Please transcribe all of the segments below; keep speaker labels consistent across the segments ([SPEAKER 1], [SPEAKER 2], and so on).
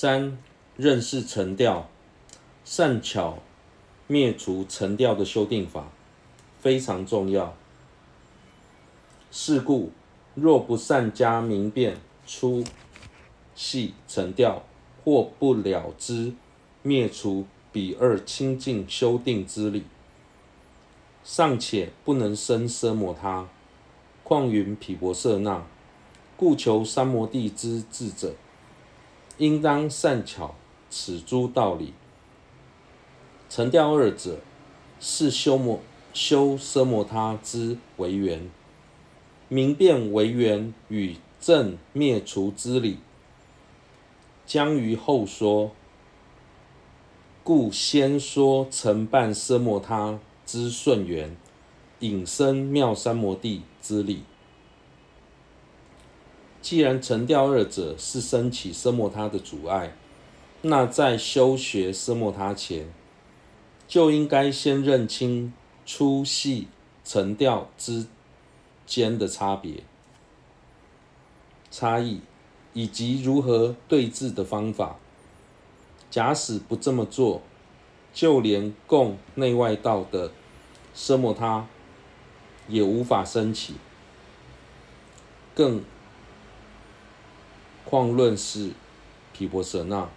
[SPEAKER 1] 三、认识沉调，善巧灭除沉调的修订法非常重要。是故，若不善加明辨粗细沉调，或不了知灭除彼二清净修订之理，尚且不能生奢摩他，况云毗婆舍那？故求三摩地之智者，应当善巧此诸道理。成调二者，是修摩修奢摩他之为缘，明辨为缘与正灭除之理，将于后说。故先说承办奢摩他之顺缘，引生妙三摩地之理。既然沉调二者是升起奢摩他的阻碍，那在修学奢摩他前，就应该先认清粗细沉调之间的差别、差异，以及如何对治的方法。假使不这么做，就连共内外道的奢摩他也无法升起，更况论是毗婆舍那。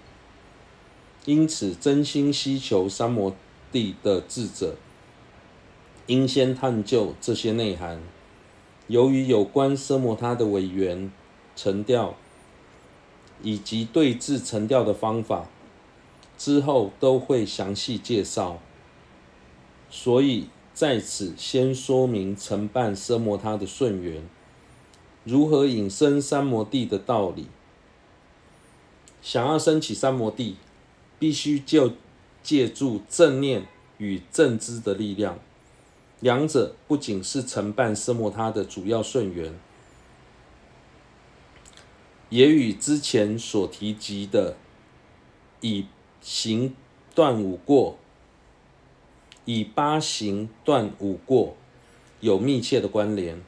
[SPEAKER 1] 因此，真心希求三摩地的智者，应先探究这些内涵。由于有关奢摩他的委缘、沉调，以及对治沉调的方法。之后都会详细介绍，所以在此先说明承办奢摩他的顺缘，如何引生三摩地的道理。想要升起三摩地，必须就借助正念与正知的力量，两者不仅是承办奢摩他的主要顺缘，也与之前所提及的以行断五过，以八行断五过，有密切的关联。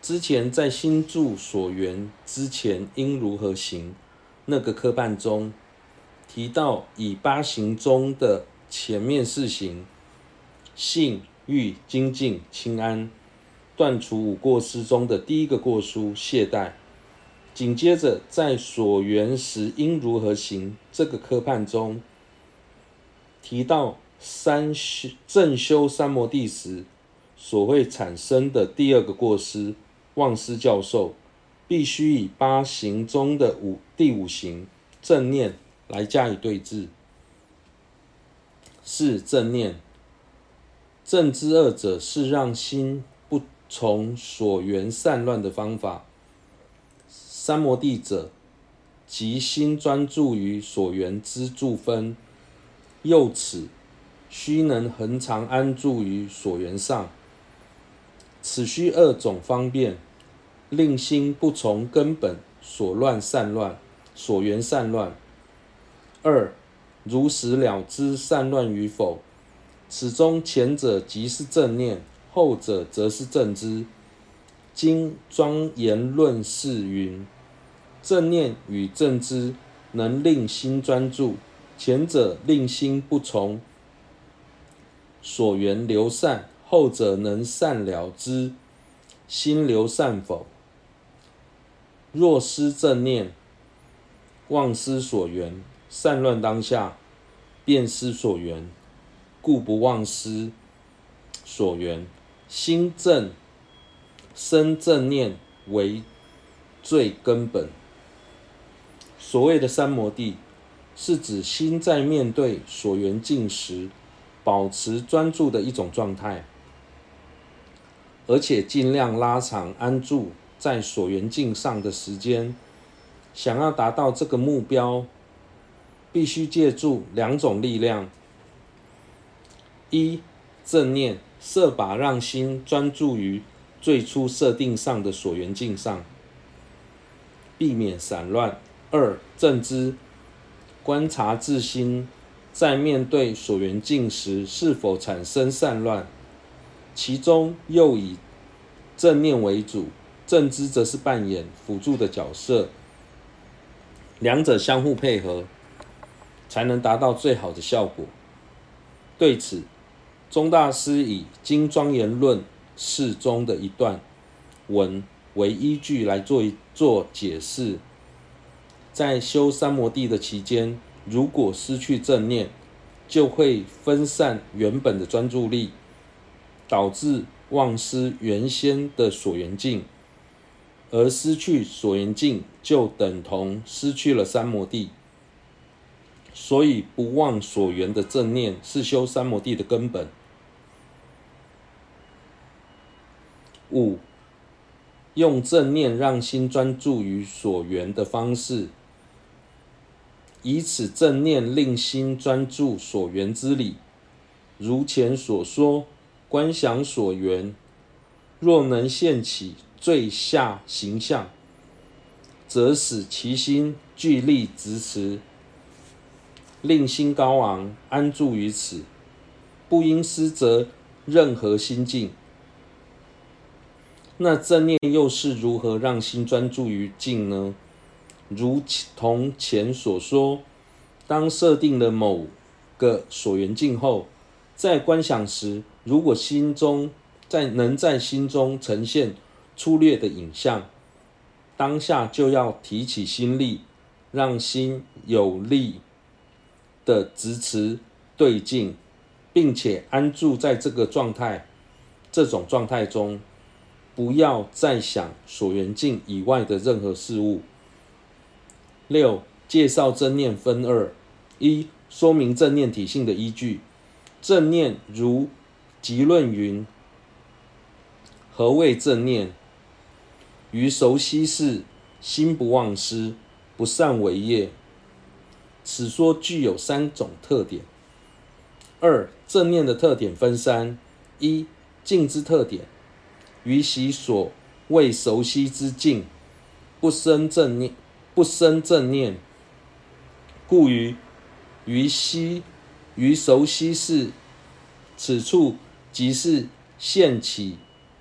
[SPEAKER 1] 之前在心住所缘之前应如何行？那个科判中提到，以八行中的前面四行，信、欲、精进、清安，断除五过失中的第一个过失懈怠。紧接着，在所缘时应如何行？这个科判中提到三修正修三摩地时所会产生的第二个过失忘失教授，必须以八行中的五第五行正念来加以对治。是正念正知二者是让心不从所缘散乱的方法。三摩地者，即心专注于所缘之住分，又此须能恒常安住于所缘上。此需二种方便，令心不从根本所乱散乱，所缘散乱。二，如实了知散乱与否。此中前者即是正念，后者则是正知。经庄严论释云。正念与正知能令心专注，前者令心不从所缘流散，后者能善了知心流散否。若失正念，忘失所缘，散乱当下，便失所缘，故不忘失所缘，心正生正念为最根本。所谓的三摩地，是指心在面对所缘境时，保持专注的一种状态，而且尽量拉长安住在所缘境上的时间。想要达到这个目标，必须借助两种力量：一、正念，设法让心专注于最初设定上的所缘境上，避免散乱。二、正知，观察自心在面对所缘境时是否产生散乱，其中又以正念为主，正知则是扮演辅助的角色，两者相互配合，才能达到最好的效果。对此，宗大师以《经庄严论释》中的一段文为依据来做一做解释。在修三摩地的期间，如果失去正念，就会分散原本的专注力，导致忘失原先的所缘境，而失去所缘境就等同失去了三摩地。所以，不忘所缘的正念是修三摩地的根本。五，用正念让心专注于所缘的方式。以此正念令心专注所缘之理，如前所说，观想所缘，若能现起最下形象，则使其心聚力执持，令心高昂安住于此，不应失则任何心境。那正念又是如何让心专注于境呢？如同前所说，当设定了某个所缘境后，在观想时，如果心中在能在心中呈现粗略的影像，当下就要提起心力，让心有力的执持对境，并且安住在这个状态，这种状态中，不要再想所缘境以外的任何事物。六、介绍正念分二：一、说明正念体性的依据。正念如集论云：何谓正念？于熟悉事，心不忘失，不善为业。此说具有三种特点。二、正念的特点分三：一、静之特点，于其所未熟悉之境，不生正念。不生正念，故于于悉于熟悉事，此处即是现起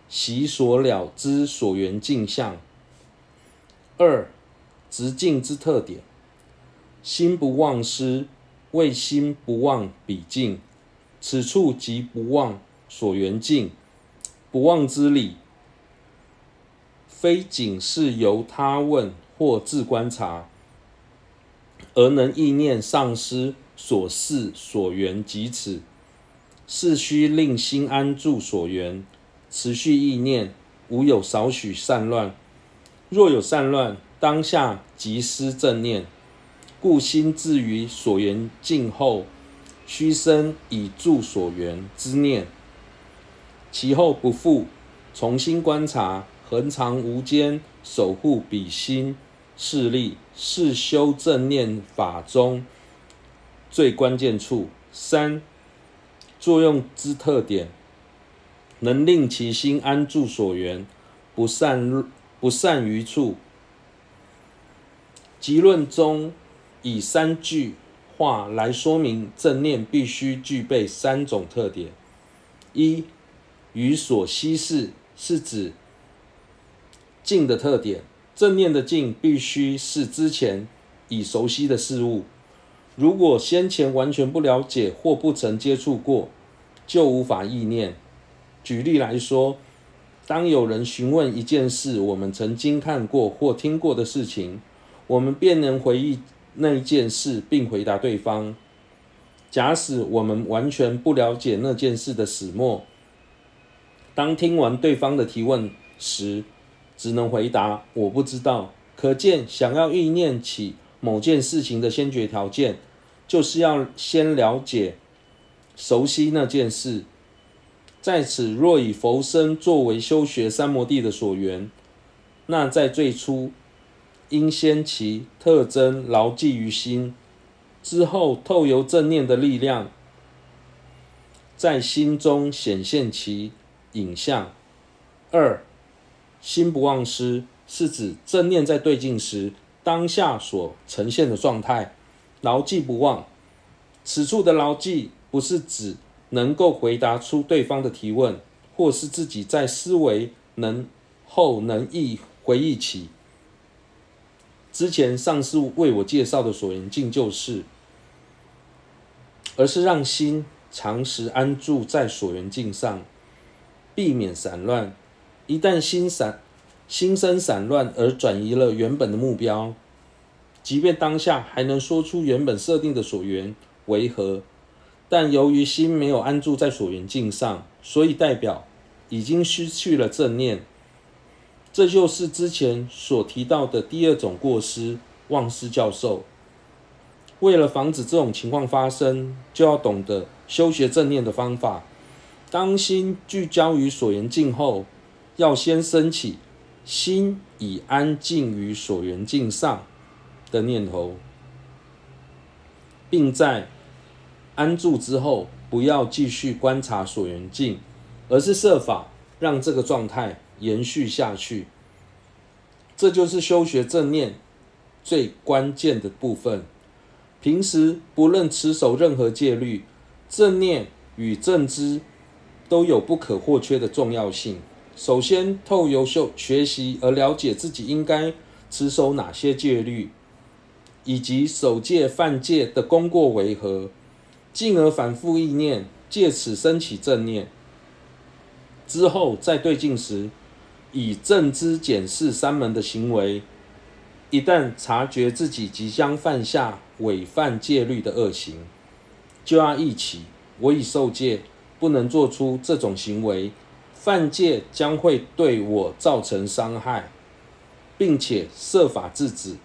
[SPEAKER 1] 习所了之所缘境相。二直境之特点，心不忘失，谓心不忘彼境，此处即不忘所缘境，不忘之理，非仅是由他问。或自观察，而能意念丧失所事所缘即此，是须令心安住所缘，持续意念，无有少许散乱。若有散乱，当下即失正念，故心至于所缘境后，须生以住所缘之念，其后不复重新观察，恒常无间守护彼心。势力是修正念法中最关键处。三、作用之特点，能令其心安住所缘，不善不善于处。集论中以三句话来说明正念必须具备三种特点：一、于所悉事，是指境的特点。正念的境必须是之前已熟悉的事物，如果先前完全不了解或不曾接触过，就无法意念。举例来说，当有人询问一件事，我们曾经看过或听过的事情，我们便能回忆那一件事并回答对方。假使我们完全不了解那件事的始末，当听完对方的提问时，只能回答我不知道。可见，想要意念起某件事情的先决条件，就是要先了解、熟悉那件事。在此，若以佛身作为修学三摩地的所缘，那在最初应先其特征牢记于心，之后透由正念的力量，在心中显现其影像。二。心不忘失，是指正念在对境时，当下所呈现的状态，牢记不忘。此处的牢记，不是指能够回答出对方的提问，或是自己在思维能后能忆回忆起。之前上师为我介绍的所缘境就是，而是让心常时安住在所缘境上，避免散乱。一旦心散、心生散乱而转移了原本的目标，即便当下还能说出原本设定的所缘为何，但由于心没有安住在所缘境上，所以代表已经失去了正念。这就是之前所提到的第二种过失——忘失教授。为了防止这种情况发生，就要懂得修学正念的方法。当心聚焦于所缘境后，要先升起“心已安静于所缘境上”的念头，并在安住之后，不要继续观察所缘境，而是设法让这个状态。延续下去，这就是修学正念最关键的部分。平时不论持守任何戒律，正念与正知都有不可或缺的重要性。首先，透由修学习而了解自己应该持守哪些戒律，以及守戒犯戒的功过为何，进而反复意念，借此升起正念。之后在对境时，以正知检视三门的行为，一旦察觉自己即将犯下违犯戒律的恶行，就要忆起我已受戒，不能做出这种行为，犯戒将会对我造成伤害，并且设法制止，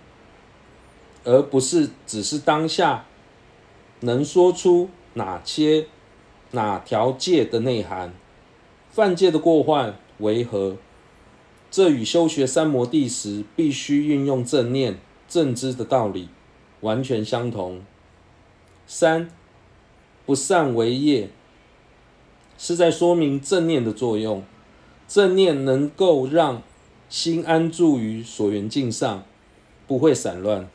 [SPEAKER 1] 而不是只是当下能说出哪些哪条戒的内涵，犯戒的过患为何？这与修学三摩地时必须运用正念、正知的道理完全相同。三，不善为业，是在说明正念的作用。正念能够让心安住于所缘境上，不会散乱。